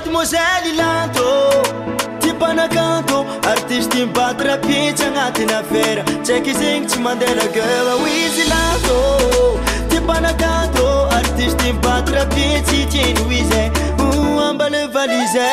mademoiselle lanto ty mpanakanto artiste ty mibatrapitsy agnatiny afera. Tsaiky zegny tsy mandelagela ho izy ah lanto ty mpanakanto artiste ty mibatrapitsy tieny ho izy. Ambale valize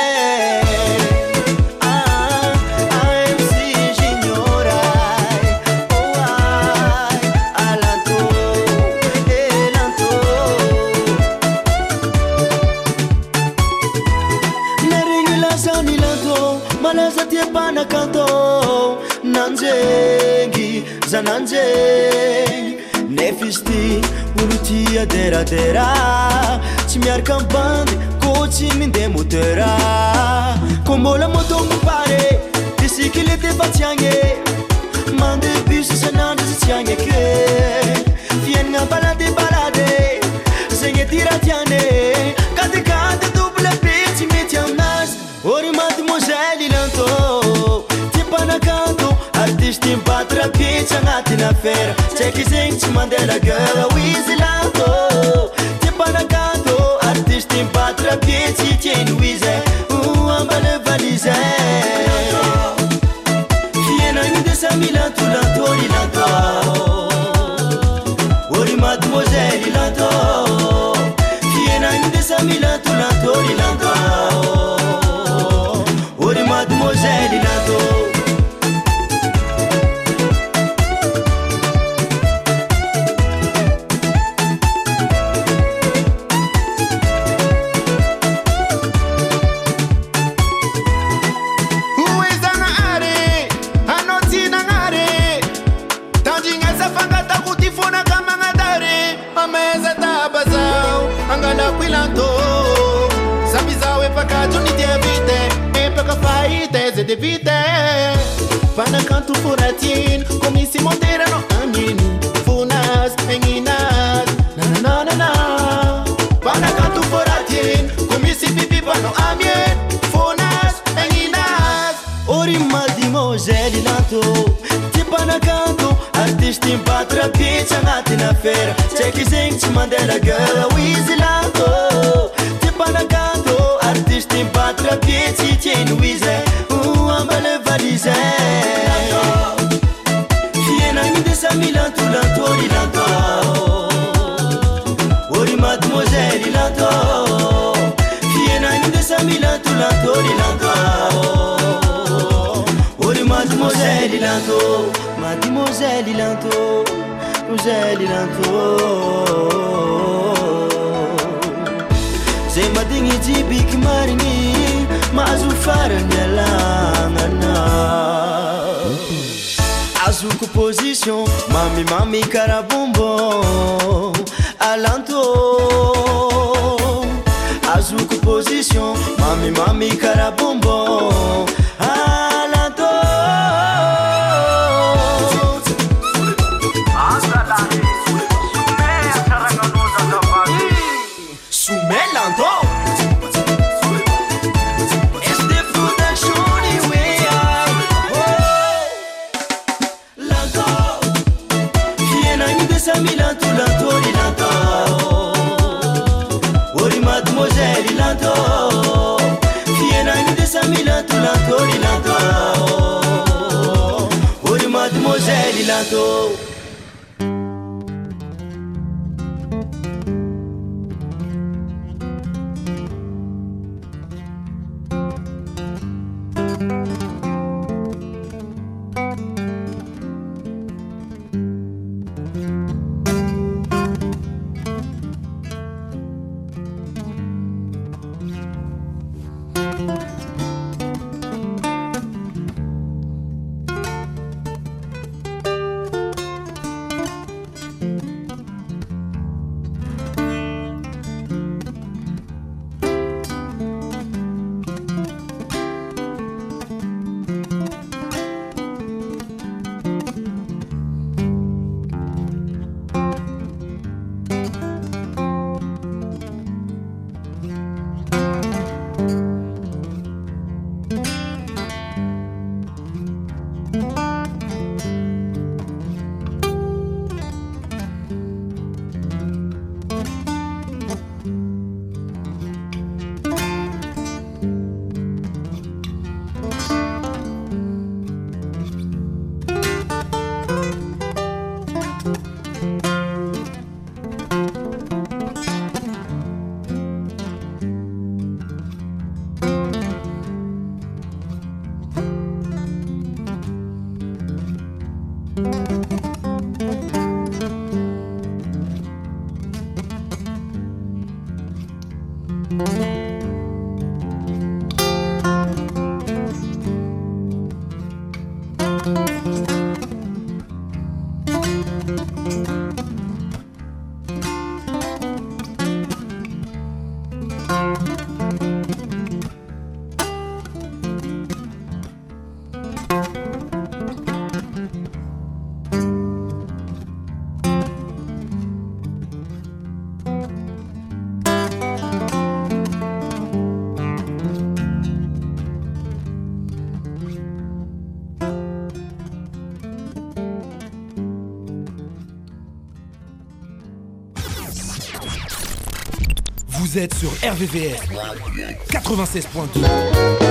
nakatao nanjengy za nanjeny nefa izy ty olo tia deradera tsy miaraka mbandy ko tsy minde motera. Ko mbola motono pare bisikilety fa tsy agne mande bus isan'andro za tsy agne ke. Fiainagna balady balady zegny ty raha tiane kadikady izy ty mibatrapitsy agnatina fera. Tsaiky zegny tsy mandelagela ho izy lato ty mpanakato artisty mibatrapitsy tieno izy. Ambale valize milanto samby zaho efakajony dia vite empaka fahita zay de vite fanakanto fonatiny ko misy monteranao aminy fonazy agninazy nanananana fanakanto fonatiny ko misy fipipanao aminy fonazy agninazy ory madimo zay lilanto ty mpanakanto misy ty mibatorapitsy agnatina fera. Tsaiky zegny tsy mandelagela ho izy lato. Ty mpanakato artiste ty mibatorapitsy tieno izy o ambale valize. Fienagny de samilantolanto ry lanto ory mademoiselle lanto fienagny de samilantolanto ry lanto mademoiselle lanto mademoiselle lanto mademoiselle lanto zay madigny jibiky marigny mahazo farany alagnana azoko position mamimamy kara bonbon alanto azoko position mamimamy kara bonbon lato fiena indesa milato lato. Rilato ori mademoiselle lato. Sur RVVS 96.2.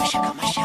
Shaka, shaka, shaka.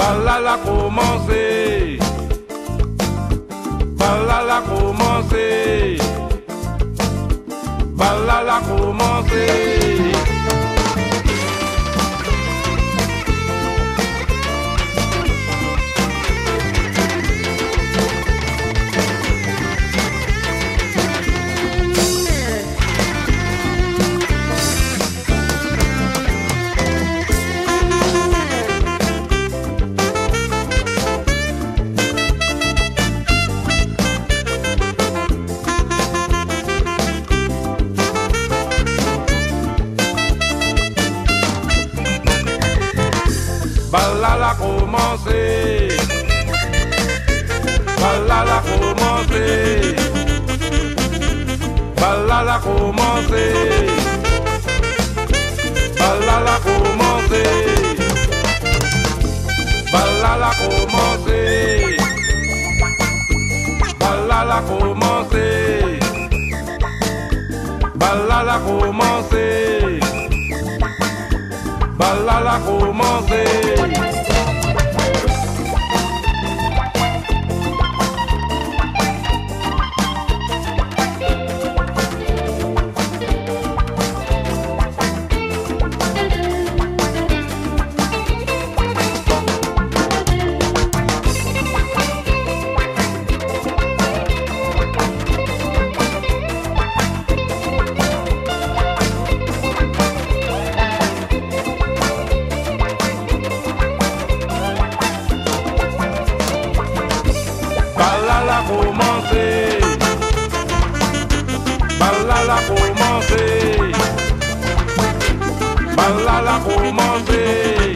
Par là la commencé. Par là la commencé. Par la commencé. commencé. Bala la commencé. Bala la commencé. Bala la commencé. Bala la commencé. Bala la commencé. Bala la commencé. Balla a commencé. Balla a commencé.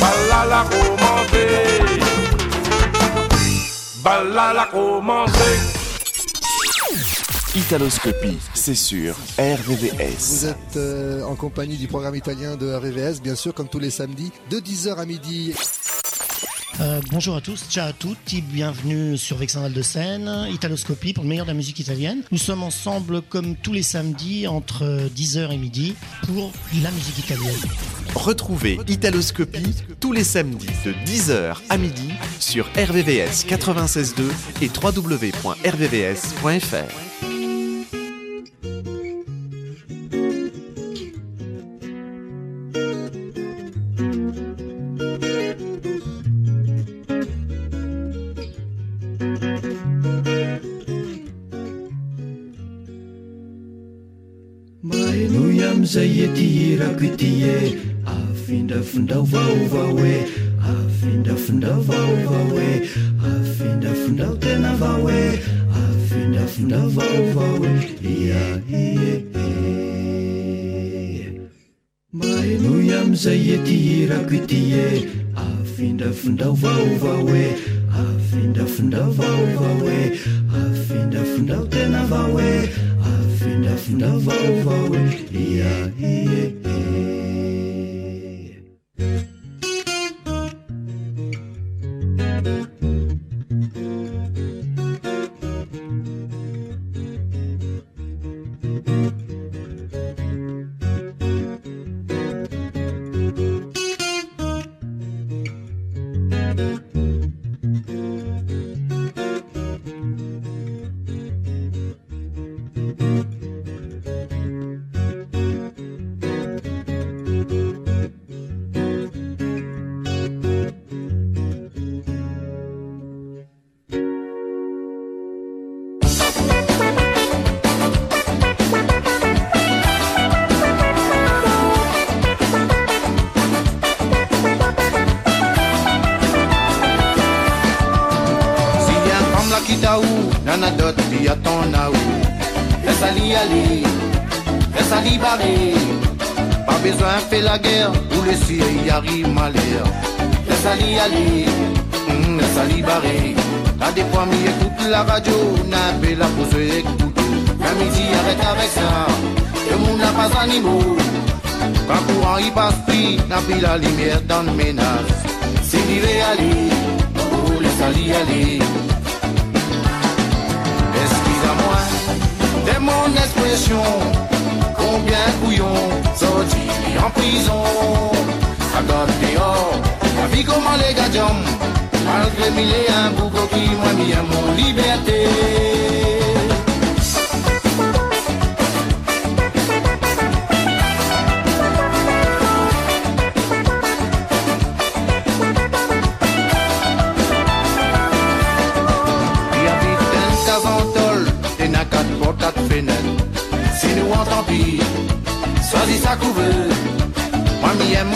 Balla a commencé. Balla a commencé. Italoscopie, c'est sur RVVS. Vous êtes euh, en compagnie du programme italien de RVVS, bien sûr, comme tous les samedis, de 10h à midi. Euh, bonjour à tous, ciao à tutti, bienvenue sur Vexinval de Seine, Italoscopie pour le meilleur de la musique italienne. Nous sommes ensemble comme tous les samedis entre 10h et midi pour la musique italienne. Retrouvez Italoscopie tous les samedis de 10h à midi sur RVVS 96.2 et www.rvvs.fr. duffen dove over way. Huffing duffen dove over way. Huffing find dove den of our way. I Huffing duffen dove over way. Yeah, yeah, yeah. My new yam say it here, I quit here. Huffing duffen dove over way. Huffing duffen dove over way. Huffing find dove den of our way. I find Huffing find dove over way. Yeah, yeah. Pas besoin de faire la guerre, ou le ciel y arrive malheur. Laisse Ali aller, hum, laisse Ali barrer. Des fois mis écoute la radio, n'a pas la pause écoute. La midi arrête avec ça, le monde n'a pas animaux. Quand courant il passe plus, n'a plus la lumière dans le ménage. C'est l'hiver aller, oh laisse Ali aller. Excuse-moi de mon expression, bouillon, bien bouillon, sorti en prison. Agadéon, la vie comme les gadjons, malgré mille et un qui m'a mis à mon liberté.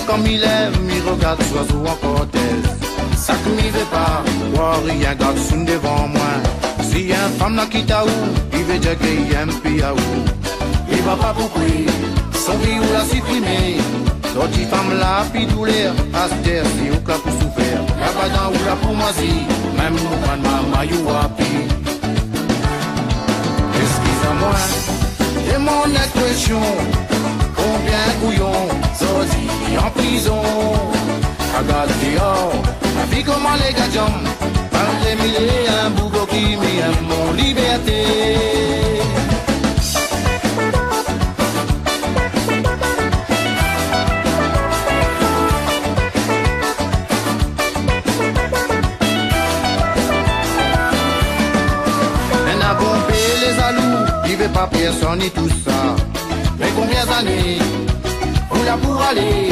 Comme il aime, m'y regarde, oiseau en cortège. Ça que m'y veut pas, voir rien, garde sous devant moi. Si y a une femme là qui t'a où, il veut dire qu'il aime, puis à où. Il va pas qui, son vie ou la supprimer. Sorti femme là, puis douleur, à se terre, si au cas pour souffrir. Y'a pas dans ou là pour moi si, même nous pas de maman, you happy. Excuse-moi, c'est mon expression. Combien couillon, en prison. Regarde dehors, la vie comment les gars jambes. Malgré mille et un bougot qui m'aime mon liberté. Elle a pompé les alous, il veut pas personne et tout ça. Mais combien d'années pour aller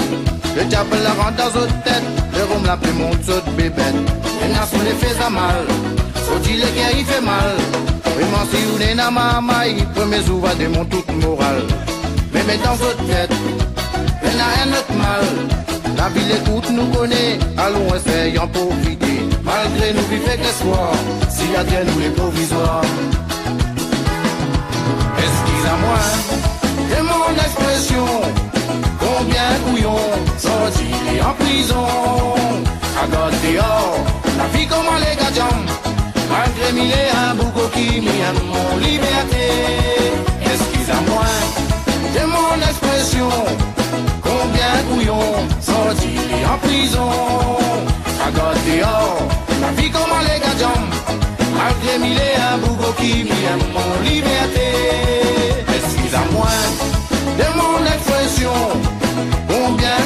Le diable la rentre dans votre tête, le rhum la plus monte saute bébête. Elle n'a son effet à mal, faut dire le guerre il fait mal. Vraiment si vous n'êtes pas maman, il premier ouvre de mon toute morale. Mais mais dans votre tête, elle n'a un autre mal. La ville écoute nous connaît, allons essayer en profiter. Malgré nous vivons avec l'espoir, s'il y a bien nous les provisoires. Excuse-moi, c'est mon expression? Combien couillon sorti en prison. À gauche dehors, la vie comment les gars jambes. Malgré mille et un bougot qui m'aime mon liberté. Excuse-moi, c'est mon expression? Combien couillon sorti en prison? À gauche dehors, la vie comment les gars jambes. Malgré mille et un bougot qui m'aime mon liberté. Excuse-moi, de mon expression?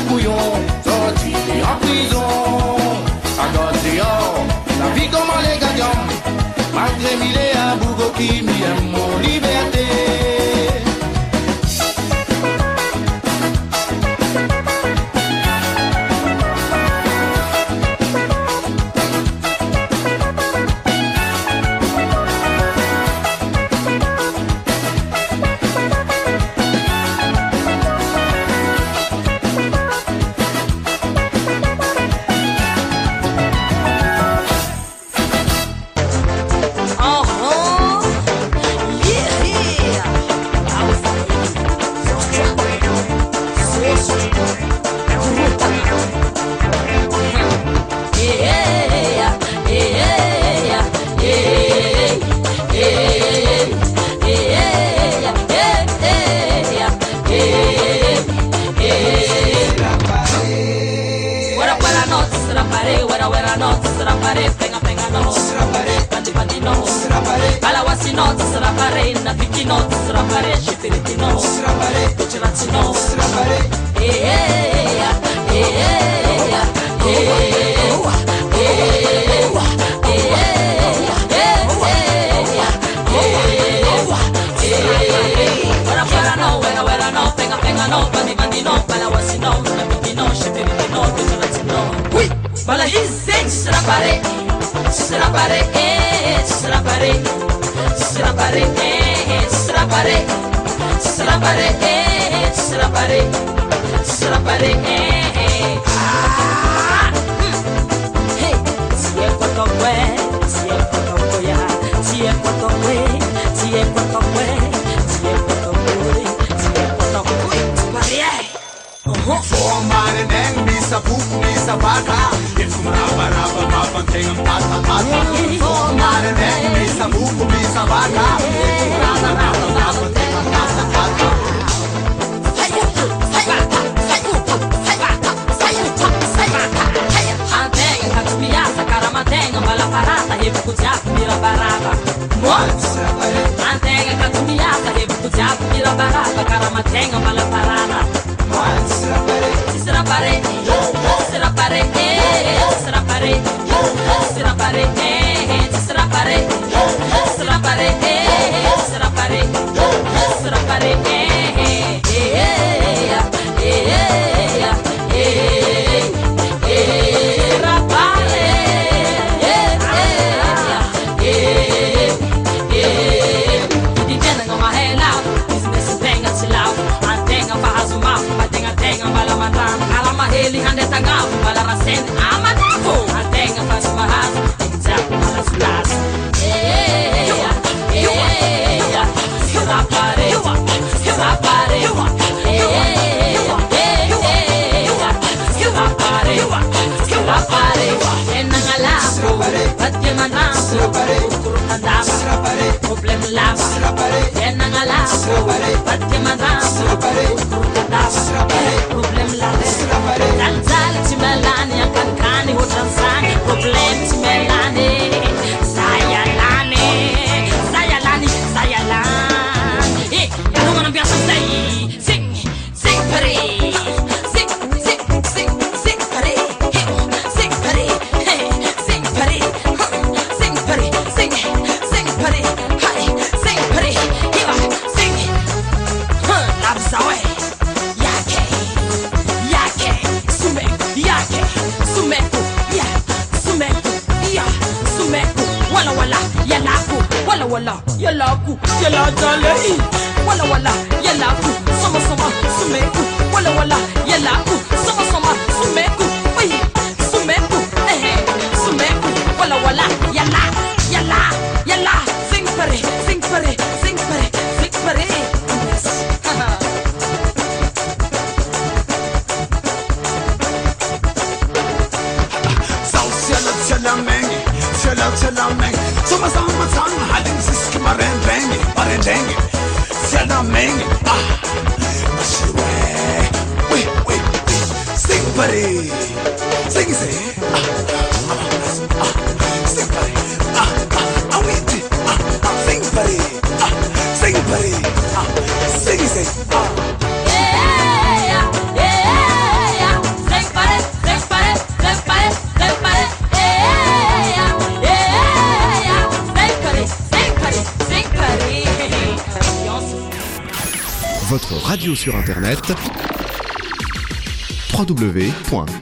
不用。Sabaka, de piaça, cara mantenga, bala parata, rebuco diabo, mira baraba. Mantenga, cato miaça, rebuco diabo, mira baraba, cara mantenga, bala parana. Será parede, será parede, será parede, será parede, será parede, será parede, será parede, será parede. Tenanga Sirapare Kurunadaba Sirapare Oblemlaba Sirapare Tenangala Sirapare Patimada Sirapare Kurunadaba Sirapare www.rdvs.fr.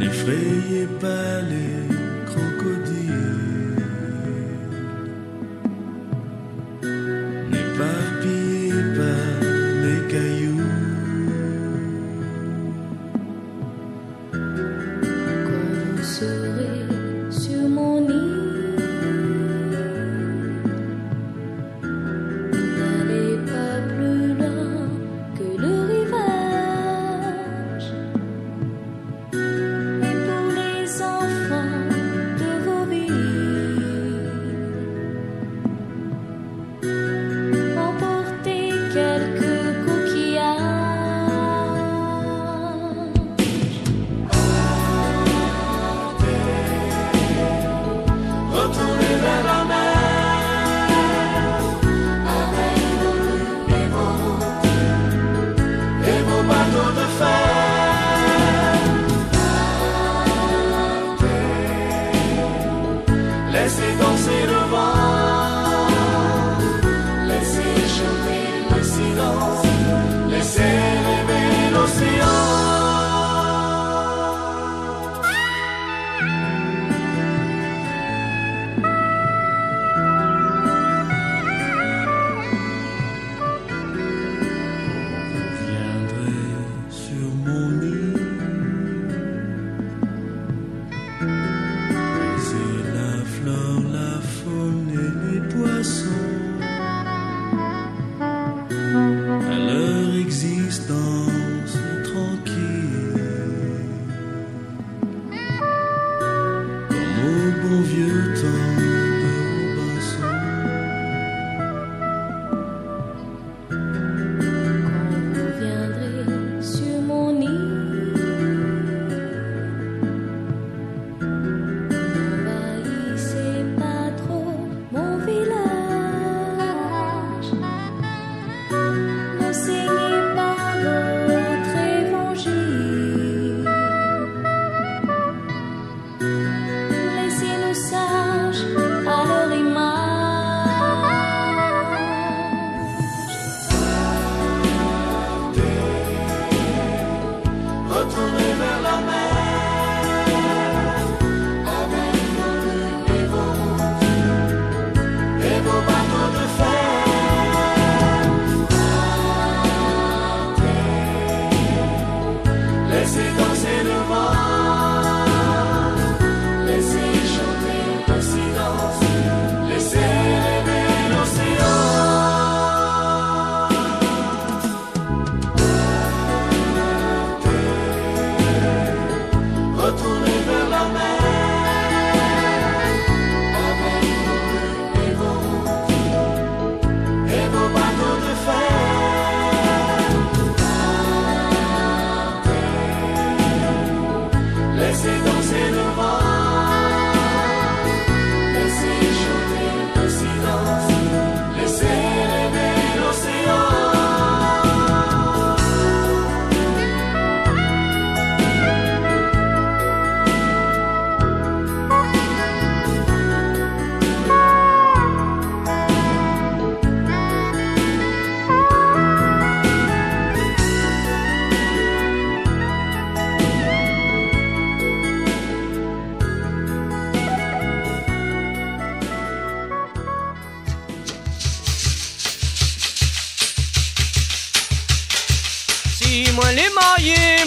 N'effrayez pas les crocodiles.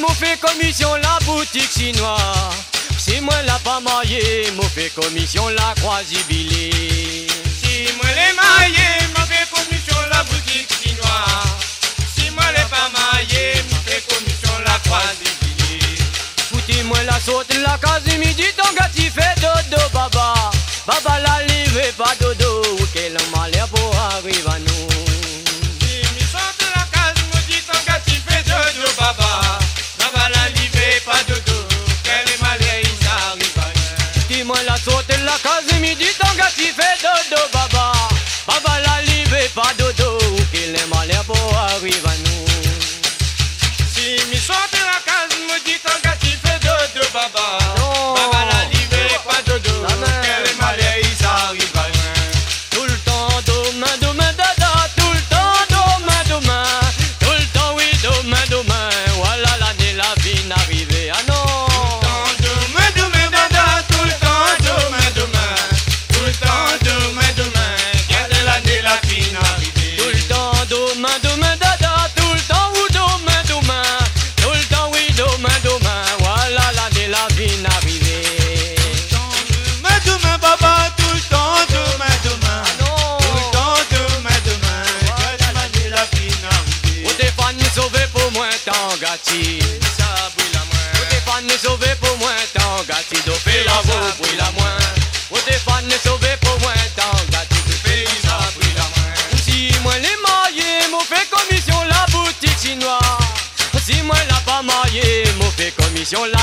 mou fait commission la boutique chinoise. Si moi la pas marié, mou fait commission la croisibilé. Si moi l'ai marié, mou fait commission la boutique chinoise. Si moi l'ai pas marié, mou fait commission la croisibilé. Foutez moi la saute la case midi, ton gars fait dodo baba. Baba la livre pas dodo. your life.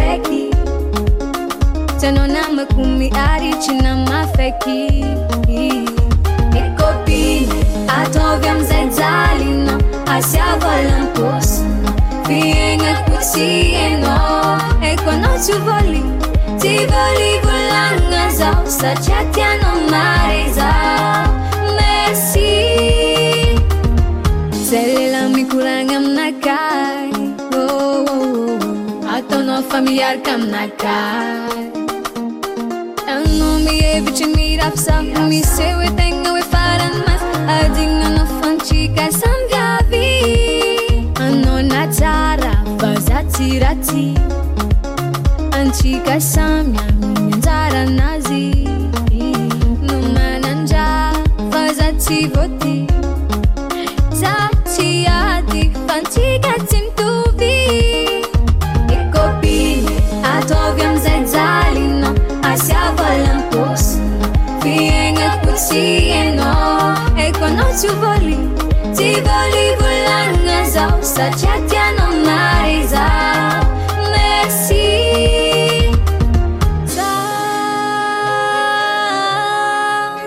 mafeky tianao namako miaritry na mafeky ekôpiny ataovy amizay jalina asiavalankôsina fiagnako tsy anao eko anao tsy voly. Tsy voly volanina zao satria tianao mare zao mersy zay lela mikoragna aminaka rehefa miaraka aminaka. Anao mihevitry mirafisafo misy hoe tegna hoe farany mas adignanao fantrika sambiavy. Anao na tsara vaza tsy ratsy antsika samy amin'ny anjara anazy no manandra tsy voaty. Za tsy aty fantsikaty tsyvoly tsy voly volanina zao satria tianao mare za mersi zao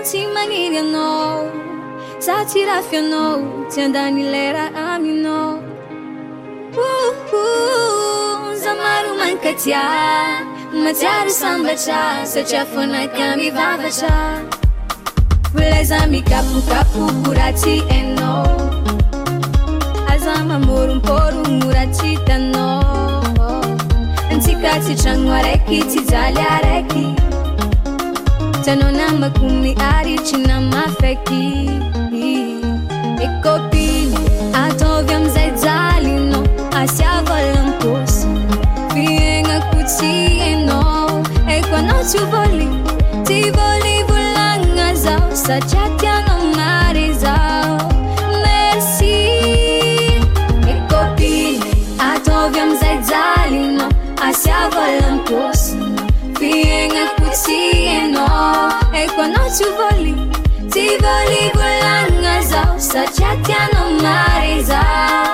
tsy magniry anao za tsy rafy anao tsy andany lera aminao. Za maro mankatia matsiaro sambatra satria fonaka mivavatra. les amis capu capu kurati eno aza mamoro mporo moratsitanao antsika tsy tragno araiky tsy jaly araiky. Tianao namako miaritry namafaiky. E kopiny ataovy amizay jalinao. Asiavalamposy fiaignako tsy anao eko anao tsy satiatiano mare zao mersi e kopiny ataovy amizay jalinao asiavalantosinao fiagnako tsy anao eko anao tsy voly tsy voly volagna zao satriatiano mare zao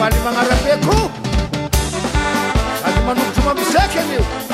faly magnarabeko azy manolotra mamisaka anio.